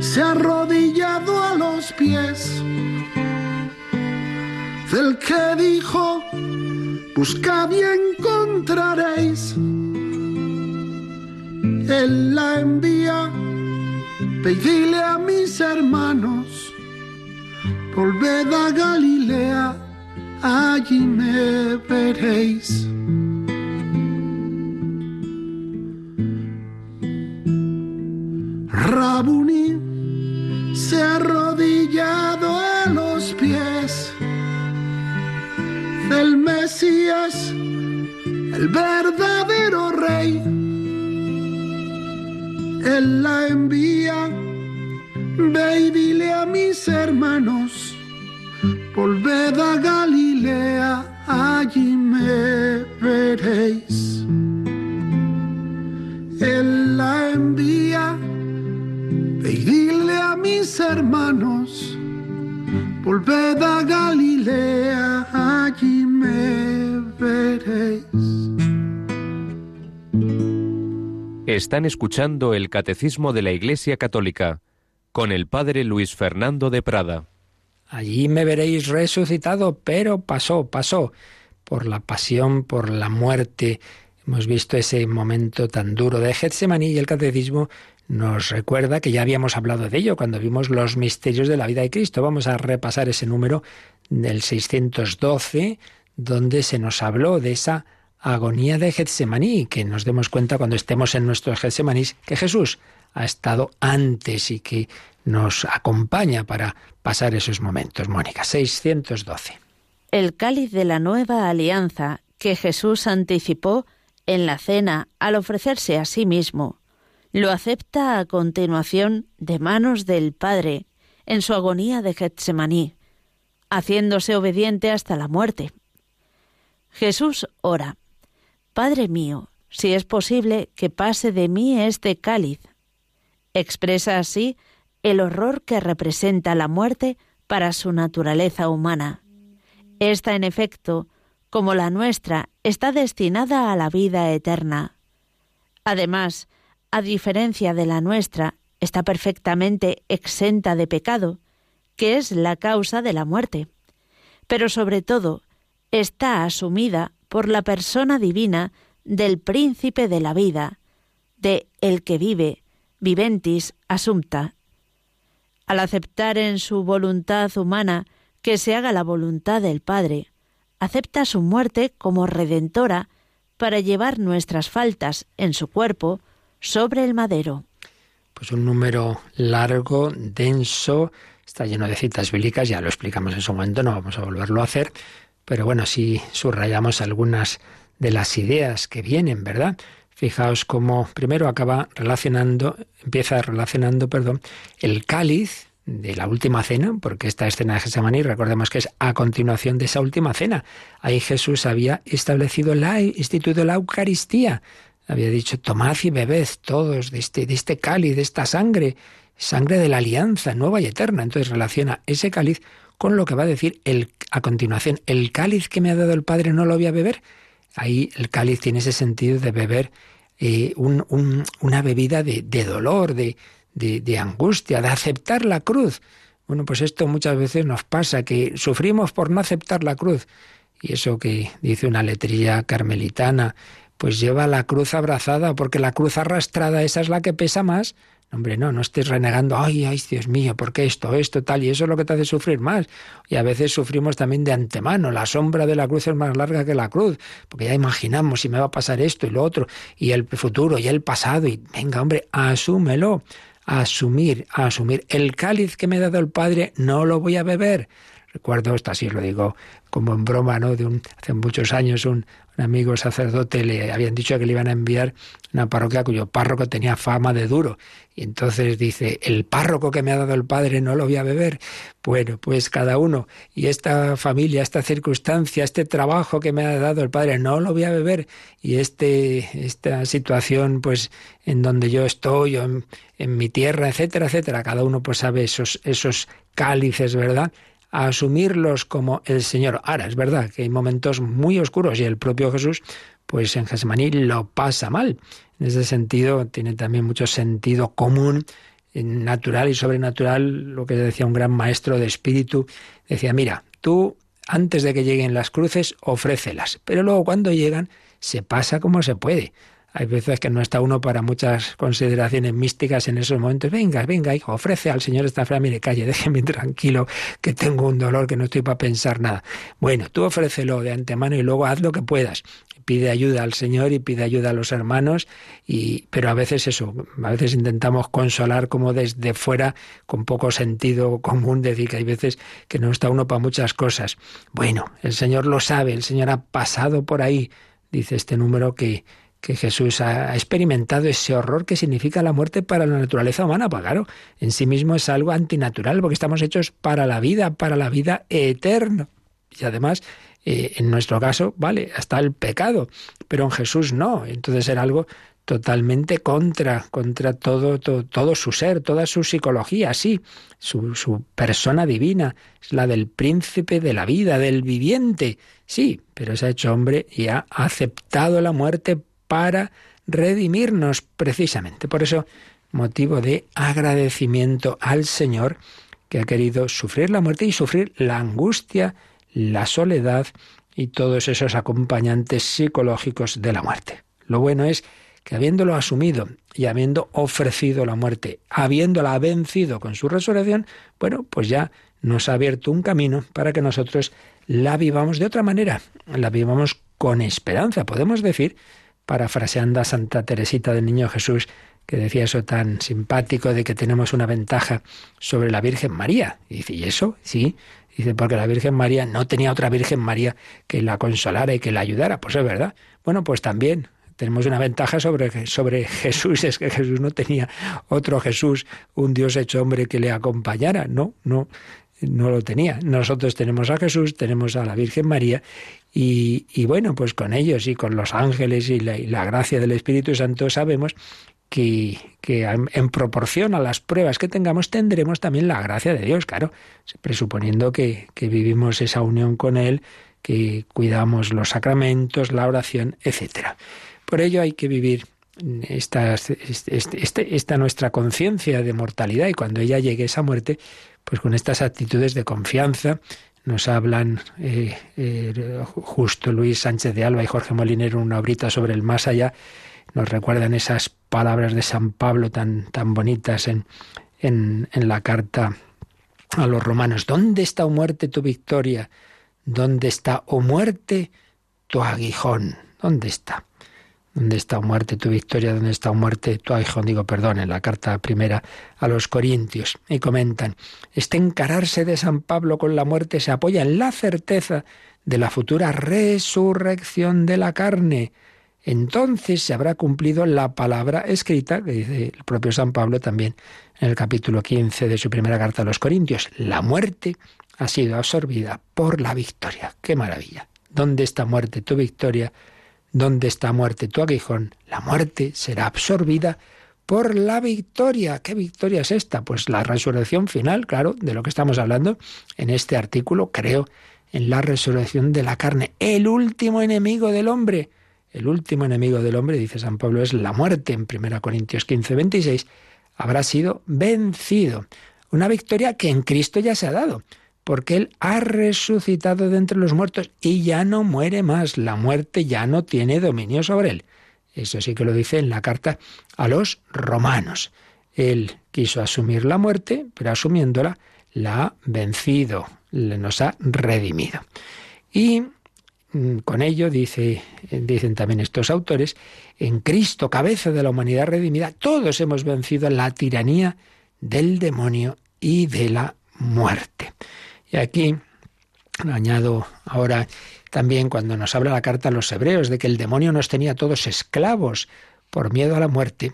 se ha arrodillado a los pies del que dijo, buscad y encontraréis. Él la envía, pedile a mis hermanos, volved a Galilea, allí me veréis. Rabuni se ha arrodillado a los pies del Mesías, el verdadero rey. Él la envía, ve y dile a mis hermanos, volved a Galilea, allí me veréis. Él la envía, ve y dile a mis hermanos, volved a Galilea, allí me veréis. Están escuchando el Catecismo de la Iglesia Católica con el Padre Luis Fernando de Prada. Allí me veréis resucitado, pero pasó, pasó por la pasión, por la muerte. Hemos visto ese momento tan duro de Getsemaní y el catecismo nos recuerda que ya habíamos hablado de ello cuando vimos los misterios de la vida de Cristo. Vamos a repasar ese número del 612, donde se nos habló de esa agonía de Getsemaní, que nos demos cuenta cuando estemos en nuestros Getsemanís que Jesús ha estado antes y que nos acompaña para pasar esos momentos. Mónica, 612. El cáliz de la nueva alianza que Jesús anticipó en la cena al ofrecerse a sí mismo, lo acepta a continuación de manos del Padre en su agonía de Getsemaní, haciéndose obediente hasta la muerte. Jesús ora, Padre mío, si es posible que pase de mí este cáliz. Expresa así el horror que representa la muerte para su naturaleza humana. Esta, en efecto, como la nuestra, está destinada a la vida eterna. Además, a diferencia de la nuestra, está perfectamente exenta de pecado, que es la causa de la muerte. Pero sobre todo, está asumida por la persona divina del príncipe de la vida, de el que vive, viventis assumpta. Al aceptar en su voluntad humana que se haga la voluntad del Padre, acepta su muerte como redentora para llevar nuestras faltas en su cuerpo sobre el madero. Pues un número largo, denso, está lleno de citas bíblicas, ya lo explicamos en su momento, no vamos a volverlo a hacer, pero bueno, si subrayamos algunas de las ideas que vienen, ¿verdad? Fijaos cómo primero acaba relacionando, empieza relacionando, perdón, el cáliz de la última cena, porque esta escena de Gesemaní, recordemos que es a continuación de esa última cena. Ahí Jesús había establecido la, instituido la Eucaristía. Había dicho, tomad y bebed todos de este, de este cáliz, de esta sangre, sangre de la alianza nueva y eterna. Entonces relaciona ese cáliz con lo que va a decir el, a continuación, el cáliz que me ha dado el Padre no lo voy a beber. Ahí el cáliz tiene ese sentido de beber eh, una bebida de, de dolor, de, de, angustia, de aceptar la cruz. Bueno, pues esto muchas veces nos pasa, que sufrimos por no aceptar la cruz. Y eso que dice una letrilla carmelitana, pues lleva la cruz abrazada, porque la cruz arrastrada, esa es la que pesa más. Hombre, no, no estés renegando, ay, ay, Dios mío, ¿por qué esto, esto, tal? Y eso es lo que te hace sufrir más. Y a veces sufrimos también de antemano. La sombra de la cruz es más larga que la cruz, porque ya imaginamos si me va a pasar esto y lo otro, y el futuro y el pasado. Y venga, hombre, asúmelo asumir, asumir. El cáliz que me ha dado el Padre no lo voy a beber. Recuerdo, esto así lo digo como en broma, ¿no? De un, hace muchos años un, amigo sacerdote le habían dicho que le iban a enviar una parroquia cuyo párroco tenía fama de duro. Y entonces dice, el párroco que me ha dado el padre no lo voy a beber. Bueno, pues cada uno. Y esta familia, esta circunstancia, este trabajo que me ha dado el padre, no lo voy a beber. Y este, esta situación, pues, en donde yo estoy, en, en mi tierra, etcétera, etcétera. Cada uno pues sabe esos, esos cálices, ¿verdad? A asumirlos como el Señor. Ahora, es verdad que hay momentos muy oscuros y el propio Jesús, pues en Gesemaní lo pasa mal. En ese sentido, tiene también mucho sentido común, natural y sobrenatural, lo que decía un gran maestro de espíritu. Decía, mira, tú antes de que lleguen las cruces, ofrécelas, pero luego cuando llegan, se pasa como se puede. Hay veces que no está uno para muchas consideraciones místicas en esos momentos. Venga, venga, hijo, ofrece al Señor esta enfermedad. Mire, calle, déjeme tranquilo, que tengo un dolor, que no estoy para pensar nada. Bueno, tú ofrécelo de antemano y luego haz lo que puedas pide ayuda al Señor y pide ayuda a los hermanos, y, pero a veces eso, a veces intentamos consolar como desde fuera, con poco sentido común, decir que hay veces que no está uno para muchas cosas. Bueno, el Señor lo sabe, el Señor ha pasado por ahí, dice este número que, que Jesús ha experimentado ese horror que significa la muerte para la naturaleza humana. Pues claro, en sí mismo es algo antinatural porque estamos hechos para la vida, para la vida eterna. Y además, eh, en nuestro caso, vale, hasta el pecado, pero en Jesús no. Entonces era algo totalmente contra, contra todo, todo, su ser, toda su psicología, sí, su, su persona divina, es la del príncipe de la vida, del viviente, sí, pero se ha hecho hombre y ha aceptado la muerte para redimirnos precisamente. Por eso, motivo de agradecimiento al Señor que ha querido sufrir la muerte y sufrir la angustia, la soledad y todos esos acompañantes psicológicos de la muerte. Lo bueno es que habiéndolo asumido y habiendo ofrecido la muerte, habiéndola vencido con su resurrección, bueno, pues ya nos ha abierto un camino para que nosotros la vivamos de otra manera, la vivamos con esperanza. Podemos decir parafraseando a Santa Teresita del Niño Jesús, que decía eso tan simpático de que tenemos una ventaja sobre la Virgen María. Y dice, ¿y eso? Sí. Dice, porque la Virgen María no tenía otra Virgen María que la consolara y que la ayudara. Pues es verdad. Bueno, pues también tenemos una ventaja sobre, sobre Jesús, es que Jesús no tenía otro Jesús, un Dios hecho hombre que le acompañara. No, no, no lo tenía. Nosotros tenemos a Jesús, tenemos a la Virgen María y, bueno, pues con ellos y con los ángeles y la, gracia del Espíritu Santo sabemos que, en, proporción a las pruebas que tengamos tendremos también la gracia de Dios, claro, presuponiendo que, vivimos esa unión con Él, que cuidamos los sacramentos, la oración, etc. Por ello hay que vivir esta, este, esta nuestra conciencia de mortalidad y cuando ella llegue esa muerte, pues con estas actitudes de confianza, nos hablan eh, eh, justo Luis Sánchez de Alba y Jorge Molinero una obrita sobre el más allá, nos recuerdan esas palabras de San Pablo tan, tan bonitas en, en, en la carta a los romanos. ¿Dónde está, o muerte, tu victoria? ¿Dónde está, o muerte, tu aguijón? ¿Dónde está? ¿Dónde está muerte tu victoria? ¿Dónde está muerte tu hijo? Digo, perdón, en la carta primera a los Corintios. Y comentan, este encararse de San Pablo con la muerte se apoya en la certeza de la futura resurrección de la carne. Entonces se habrá cumplido la palabra escrita, que dice el propio San Pablo también en el capítulo 15 de su primera carta a los Corintios. La muerte ha sido absorbida por la victoria. ¡Qué maravilla! ¿Dónde está muerte tu victoria? ¿Dónde está muerte tu aguijón? La muerte será absorbida por la victoria. ¿Qué victoria es esta? Pues la resurrección final, claro, de lo que estamos hablando en este artículo, creo, en la resurrección de la carne. El último enemigo del hombre. El último enemigo del hombre, dice San Pablo, es la muerte. En 1 Corintios 15, 26, habrá sido vencido. Una victoria que en Cristo ya se ha dado porque Él ha resucitado de entre los muertos y ya no muere más. La muerte ya no tiene dominio sobre Él. Eso sí que lo dice en la carta a los romanos. Él quiso asumir la muerte, pero asumiéndola, la ha vencido, nos ha redimido. Y mm, con ello, dice, dicen también estos autores, en Cristo, cabeza de la humanidad redimida, todos hemos vencido la tiranía del demonio y de la muerte. Y aquí, añado ahora también cuando nos habla la carta a los hebreos de que el demonio nos tenía todos esclavos por miedo a la muerte,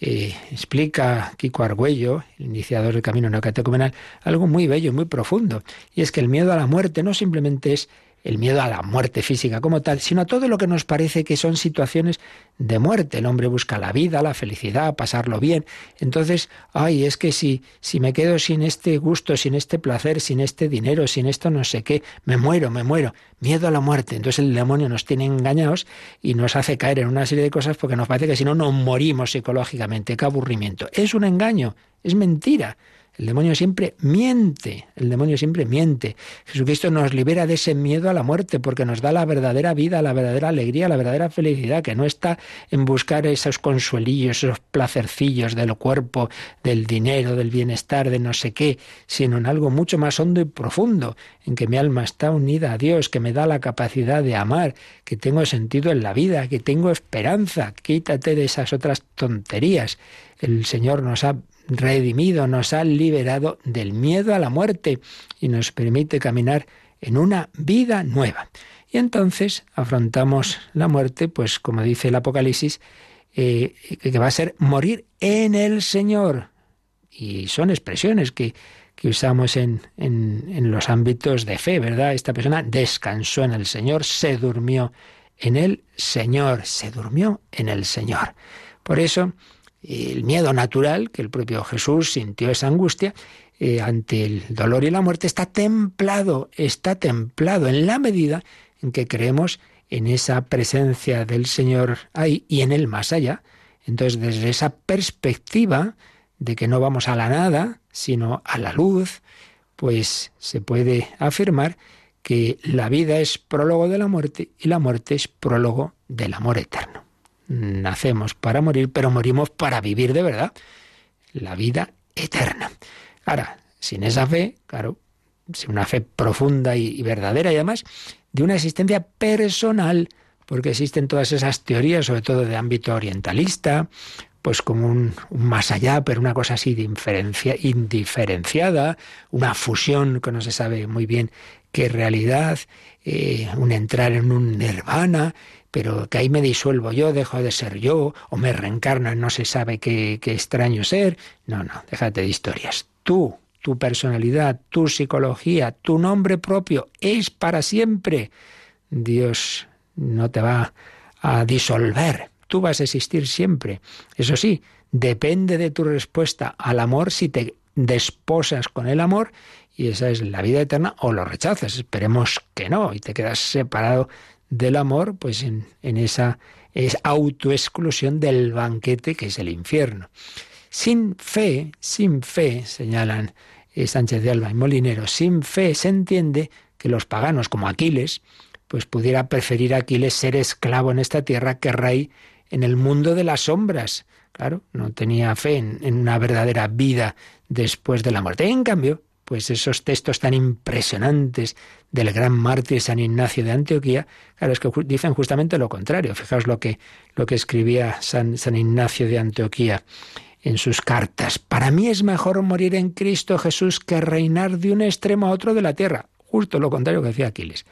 explica Kiko Argüello, el iniciador del camino neocatecumenal, algo muy bello, muy profundo. Y es que el miedo a la muerte no simplemente es el miedo a la muerte física como tal, sino a todo lo que nos parece que son situaciones de muerte. El hombre busca la vida, la felicidad, pasarlo bien. Entonces, ay, es que si, si me quedo sin este gusto, sin este placer, sin este dinero, sin esto no sé qué, me muero, me muero. Miedo a la muerte. Entonces el demonio nos tiene engañados y nos hace caer en una serie de cosas porque nos parece que si no, nos morimos psicológicamente. Qué aburrimiento. Es un engaño, es mentira. El demonio siempre miente, el demonio siempre miente. Jesucristo nos libera de ese miedo a la muerte porque nos da la verdadera vida, la verdadera alegría, la verdadera felicidad, que no está en buscar esos consuelillos, esos placercillos del cuerpo, del dinero, del bienestar, de no sé qué, sino en algo mucho más hondo y profundo, en que mi alma está unida a Dios, que me da la capacidad de amar, que tengo sentido en la vida, que tengo esperanza. Quítate de esas otras tonterías. El Señor nos ha redimido, nos ha liberado del miedo a la muerte y nos permite caminar en una vida nueva. Y entonces afrontamos la muerte, pues como dice el Apocalipsis, eh, que va a ser morir en el Señor. Y son expresiones que, que usamos en, en, en los ámbitos de fe, ¿verdad? Esta persona descansó en el Señor, se durmió en el Señor, se durmió en el Señor. Por eso, el miedo natural, que el propio Jesús sintió esa angustia, eh, ante el dolor y la muerte, está templado, está templado en la medida en que creemos en esa presencia del Señor ahí y en el más allá. Entonces, desde esa perspectiva de que no vamos a la nada, sino a la luz, pues se puede afirmar que la vida es prólogo de la muerte y la muerte es prólogo del amor eterno nacemos para morir, pero morimos para vivir de verdad la vida eterna. Ahora, sin esa fe, claro, sin una fe profunda y, verdadera y además de una existencia personal, porque existen todas esas teorías, sobre todo de ámbito orientalista, pues como un, más allá, pero una cosa así de indiferenciada, una fusión que no se sabe muy bien qué realidad, eh, un entrar en un nirvana, pero que ahí me disuelvo yo, dejo de ser yo, o me reencarno y no se sabe qué, qué extraño ser. No, no, déjate de historias. Tú, tu personalidad, tu psicología, tu nombre propio es para siempre. Dios no te va a disolver. Tú vas a existir siempre. Eso sí, depende de tu respuesta al amor si te desposas con el amor y esa es la vida eterna o lo rechazas. Esperemos que no y te quedas separado del amor, pues en, esa es autoexclusión del banquete que es el infierno. Sin fe, sin fe, señalan eh, Sánchez de Alba y Molinero, sin fe se entiende que los paganos como Aquiles, pues pudiera preferir Aquiles ser esclavo en esta tierra que rey en el mundo de las sombras. Claro, no tenía fe en, en una verdadera vida después de la muerte. En cambio, pues esos textos tan impresionantes del gran mártir San Ignacio de Antioquía, claro, es que dicen justamente lo contrario. Fijaos lo que, lo que escribía San, San Ignacio de Antioquía en sus cartas. Para mí es mejor morir en Cristo Jesús que reinar de un extremo a otro de la tierra. Justo lo contrario que decía Aquiles.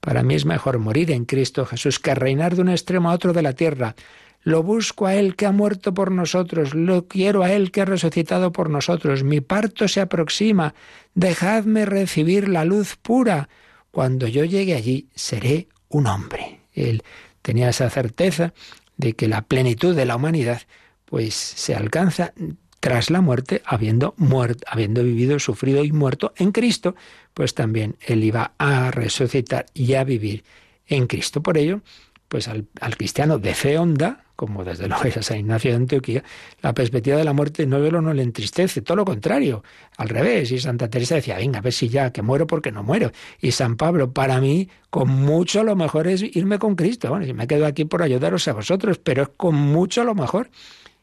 Para mí es mejor morir en Cristo Jesús que reinar de un extremo a otro de la tierra. Lo busco a Él que ha muerto por nosotros, lo quiero a Él que ha resucitado por nosotros. Mi parto se aproxima, dejadme recibir la luz pura. Cuando yo llegue allí seré un hombre. Él tenía esa certeza de que la plenitud de la humanidad pues se alcanza tras la muerte, habiendo muerto, habiendo vivido, sufrido y muerto en Cristo, pues también él iba a resucitar y a vivir en Cristo. Por ello, pues al, al cristiano de fe honda, como desde luego es San Ignacio de Antioquía, la perspectiva de la muerte no no le entristece, todo lo contrario, al revés. Y Santa Teresa decía, venga, a ver si ya, que muero porque no muero. Y San Pablo, para mí, con mucho lo mejor es irme con Cristo. Bueno, si me quedo aquí por ayudaros a vosotros, pero es con mucho lo mejor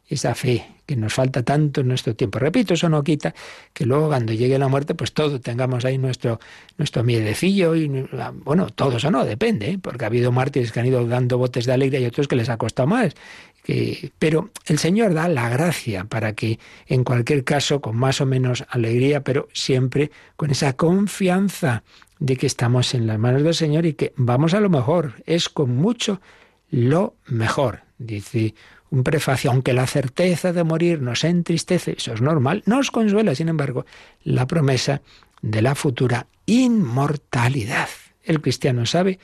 esa fe que nos falta tanto en nuestro tiempo. Repito, eso no quita que luego cuando llegue la muerte, pues todo tengamos ahí nuestro, nuestro miedecillo y bueno, todos o no, depende, ¿eh? porque ha habido mártires que han ido dando botes de alegría y otros que les ha costado más. Pero el Señor da la gracia para que en cualquier caso, con más o menos alegría, pero siempre con esa confianza de que estamos en las manos del Señor y que vamos a lo mejor, es con mucho lo mejor. Dice un prefacio, aunque la certeza de morir nos entristece, eso es normal, nos consuela, sin embargo, la promesa de la futura inmortalidad. El cristiano sabe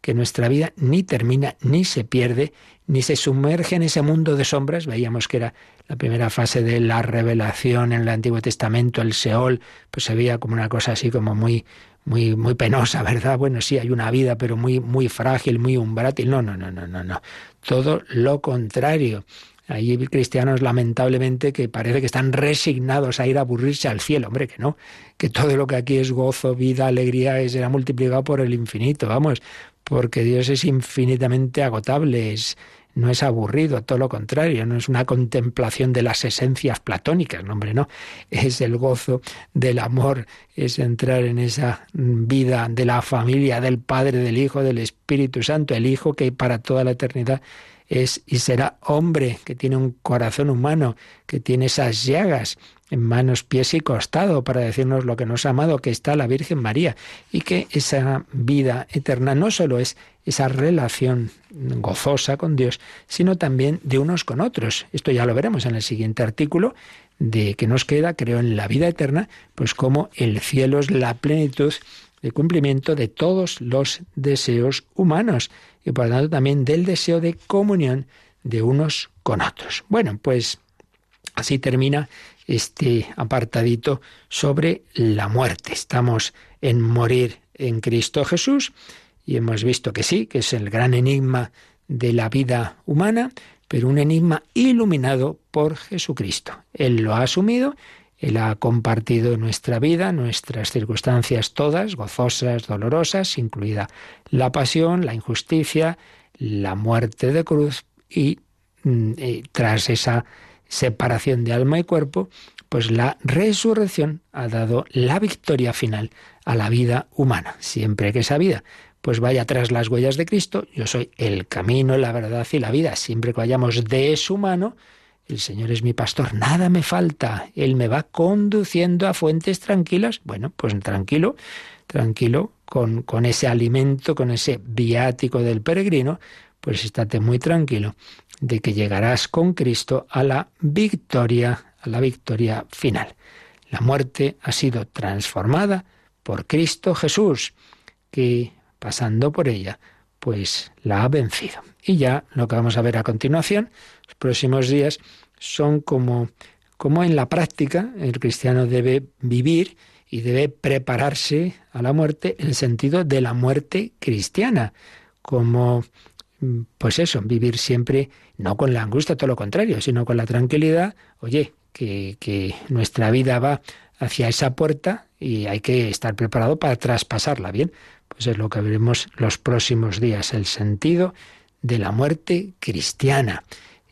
que nuestra vida ni termina, ni se pierde, ni se sumerge en ese mundo de sombras. Veíamos que era la primera fase de la revelación en el Antiguo Testamento, el Seol, pues se veía como una cosa así como muy, muy, muy penosa, ¿verdad? Bueno, sí, hay una vida, pero muy, muy frágil, muy umbrátil. No, no, no, no, no, no. Todo lo contrario. Hay cristianos, lamentablemente, que parece que están resignados a ir a aburrirse al cielo. Hombre, que no, que todo lo que aquí es gozo, vida, alegría, será multiplicado por el infinito, vamos, porque Dios es infinitamente agotable, es, no es aburrido, todo lo contrario, no es una contemplación de las esencias platónicas, hombre, no, es el gozo del amor, es entrar en esa vida de la familia, del Padre, del Hijo, del Espíritu Santo, el Hijo que para toda la eternidad es y será hombre, que tiene un corazón humano, que tiene esas llagas en manos, pies y costado para decirnos lo que nos ha amado, que está la Virgen María, y que esa vida eterna no solo es esa relación gozosa con Dios, sino también de unos con otros. Esto ya lo veremos en el siguiente artículo de que nos queda, creo, en la vida eterna, pues como el cielo es la plenitud de cumplimiento de todos los deseos humanos y por lo tanto también del deseo de comunión de unos con otros. Bueno, pues así termina este apartadito sobre la muerte. Estamos en morir en Cristo Jesús y hemos visto que sí, que es el gran enigma de la vida humana, pero un enigma iluminado por Jesucristo. Él lo ha asumido, Él ha compartido nuestra vida, nuestras circunstancias todas, gozosas, dolorosas, incluida la pasión, la injusticia, la muerte de cruz y, mm, y tras esa separación de alma y cuerpo, pues la resurrección ha dado la victoria final a la vida humana. Siempre que esa vida pues vaya tras las huellas de Cristo, yo soy el camino, la verdad y la vida. Siempre que vayamos de su mano, el Señor es mi pastor, nada me falta. Él me va conduciendo a fuentes tranquilas. Bueno, pues tranquilo, tranquilo, con, con ese alimento, con ese viático del peregrino, pues estate muy tranquilo de que llegarás con Cristo a la victoria, a la victoria final. La muerte ha sido transformada por Cristo Jesús, que pasando por ella, pues la ha vencido. Y ya lo que vamos a ver a continuación, los próximos días, son como, como en la práctica el cristiano debe vivir y debe prepararse a la muerte en el sentido de la muerte cristiana, como pues eso, vivir siempre no con la angustia, todo lo contrario, sino con la tranquilidad, oye, que, que nuestra vida va hacia esa puerta y hay que estar preparado para traspasarla bien. Pues es lo que veremos los próximos días, el sentido de la muerte cristiana.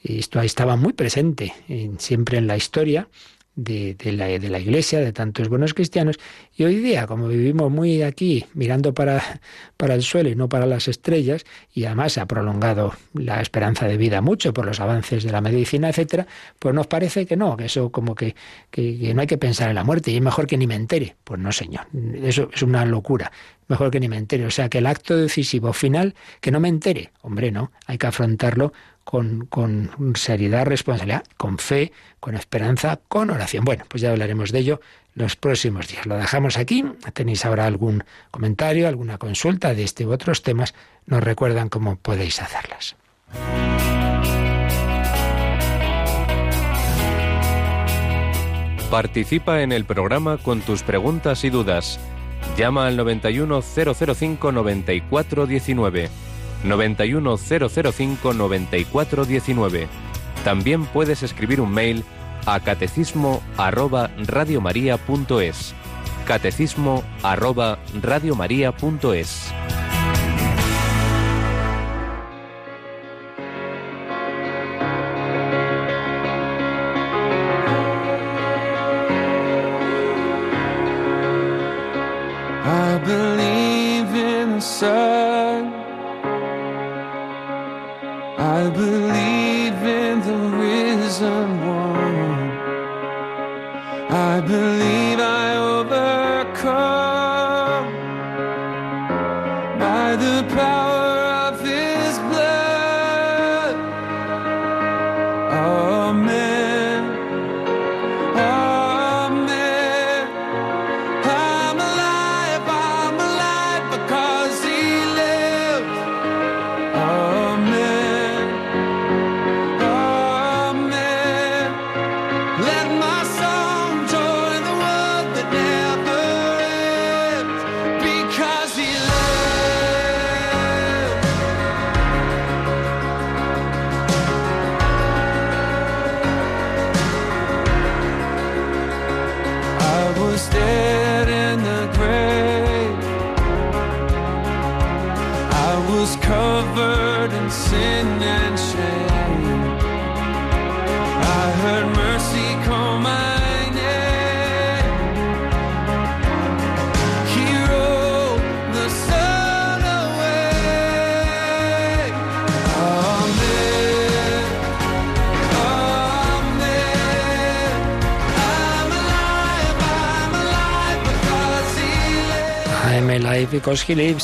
Esto estaba muy presente siempre en la historia de, la, de, la, Iglesia, de tantos buenos cristianos. Y hoy día, como vivimos muy aquí, mirando para, para el suelo y no para las estrellas, y además se ha prolongado la esperanza de vida mucho por los avances de la medicina, etcétera, pues nos parece que no, que eso como que, que, que no hay que pensar en la muerte y es mejor que ni me entere. Pues no, señor, eso es una locura mejor que ni me entere. O sea, que el acto decisivo final, que no me entere, hombre, no, hay que afrontarlo con, seriedad, responsabilidad, con fe, con esperanza, con oración. Bueno, pues ya hablaremos de ello los próximos días. Lo dejamos aquí. ¿Tenéis ahora algún comentario, alguna consulta de este u otros temas? Nos recuerdan cómo podéis hacerlas. Participa en el programa con tus preguntas y dudas. Llama al 91005 9419. 91005 9419. También puedes escribir un mail a catecismo arroba radiomaria.es. Catecismo arroba radiomaria.es. sin and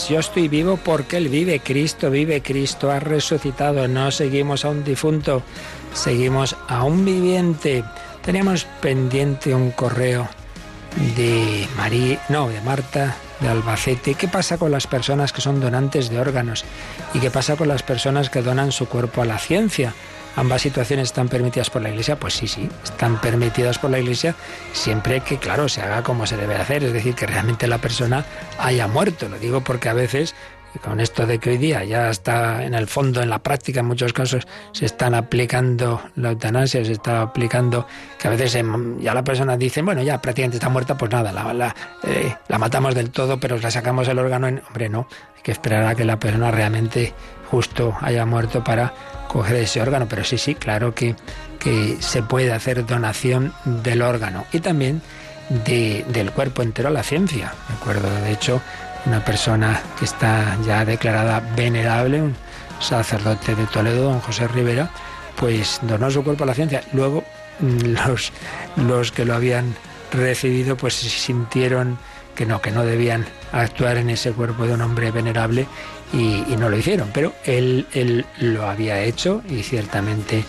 Yo estoy vivo porque Él vive. Cristo vive. Cristo ha resucitado. No seguimos a un difunto, seguimos a un viviente. Teníamos pendiente un correo de María, no, de Marta de Albacete. ¿Qué pasa con las personas que son donantes de órganos? ¿Y qué pasa con las personas que donan su cuerpo a la ciencia? Ambas situaciones están permitidas por la Iglesia, pues sí, sí, están permitidas por la Iglesia siempre que, claro, se haga como se debe hacer, es decir, que realmente la persona haya muerto. Lo digo porque a veces con esto de que hoy día ya está en el fondo, en la práctica, en muchos casos se están aplicando la eutanasia, se está aplicando que a veces ya la persona dice, bueno, ya prácticamente está muerta, pues nada, la, la, eh, la matamos del todo, pero la sacamos el órgano en... Hombre, no, hay que esperar a que la persona realmente justo haya muerto para coger ese órgano, pero sí, sí, claro que, que se puede hacer donación del órgano y también de, del cuerpo entero a la ciencia. Recuerdo, de hecho, una persona que está ya declarada venerable, un sacerdote de Toledo, don José Rivera, pues donó su cuerpo a la ciencia. Luego mm, los, los que lo habían recibido pues sintieron que no, que no debían actuar en ese cuerpo de un hombre venerable y, no lo hicieron, pero él, él lo había hecho y ciertamente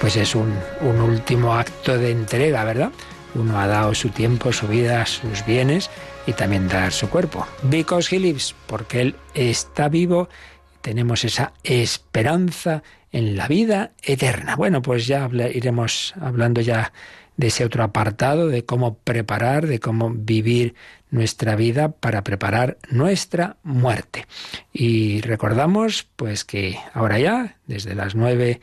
pues es un, un último acto de entrega, ¿verdad? Uno ha dado su tiempo, su vida, sus bienes y también dar su cuerpo. Because he lives, porque él está vivo, tenemos esa esperanza en la vida eterna. Bueno, pues ya iremos hablando ya de ese otro apartado, de cómo preparar, de cómo vivir nuestra vida para preparar nuestra muerte. Y recordamos pues que ahora ya, desde las nueve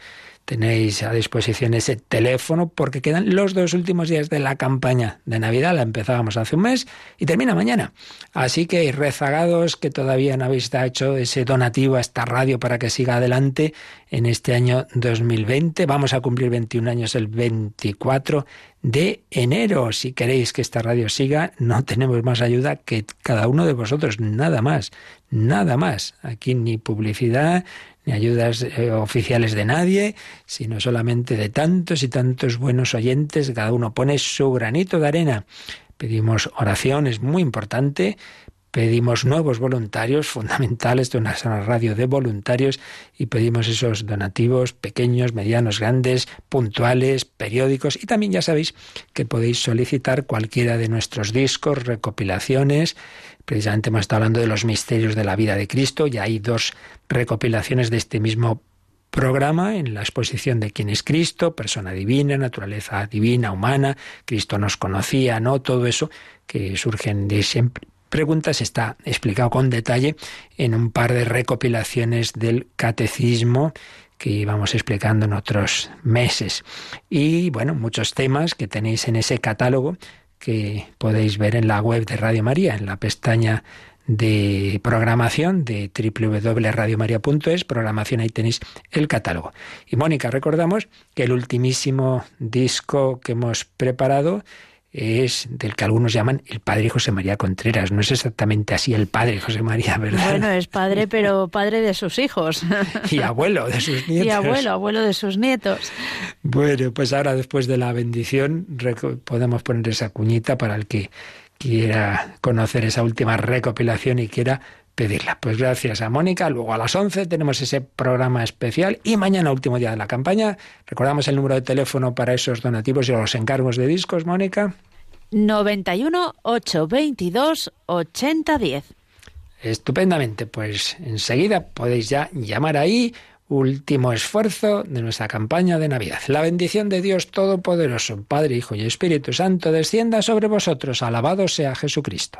tenéis a disposición ese teléfono porque quedan los dos últimos días de la campaña de Navidad. La empezábamos hace un mes y termina mañana. Así que rezagados que todavía no habéis hecho ese donativo a esta radio para que siga adelante en este año 2020. Vamos a cumplir 21 años el 24 de enero. Si queréis que esta radio siga, no tenemos más ayuda que cada uno de vosotros, nada más, nada más. Aquí ni publicidad, ni ayudas eh, oficiales de nadie, sino solamente de tantos y tantos buenos oyentes. Cada uno pone su granito de arena. Pedimos oración, es muy importante. Pedimos nuevos voluntarios fundamentales de una radio de voluntarios y pedimos esos donativos pequeños, medianos, grandes, puntuales, periódicos y también ya sabéis que podéis solicitar cualquiera de nuestros discos, recopilaciones, Precisamente hemos estado hablando de los misterios de la vida de Cristo y hay dos recopilaciones de este mismo programa en la exposición de quién es Cristo, persona divina, naturaleza divina, humana, Cristo nos conocía, ¿no? Todo eso que surgen de siempre preguntas está explicado con detalle en un par de recopilaciones del catecismo que íbamos explicando en otros meses. Y bueno, muchos temas que tenéis en ese catálogo que podéis ver en la web de Radio María, en la pestaña de programación de www.radiomaria.es, programación, ahí tenéis el catálogo. Y Mónica, recordamos que el ultimísimo disco que hemos preparado es del que algunos llaman el padre José María Contreras. No es exactamente así el padre José María, ¿verdad? Bueno, es padre, pero padre de sus hijos. y abuelo de sus nietos. Y abuelo, abuelo de sus nietos. Bueno, pues ahora después de la bendición podemos poner esa cuñita para el que quiera conocer esa última recopilación y quiera pedirla. Pues gracias a Mónica. Luego a las 11 tenemos ese programa especial y mañana, último día de la campaña, recordamos el número de teléfono para esos donativos y los encargos de discos, Mónica. 91 822 8010. Estupendamente, pues enseguida podéis ya llamar ahí. Último esfuerzo de nuestra campaña de Navidad. La bendición de Dios Todopoderoso, Padre, Hijo y Espíritu Santo, descienda sobre vosotros. Alabado sea Jesucristo.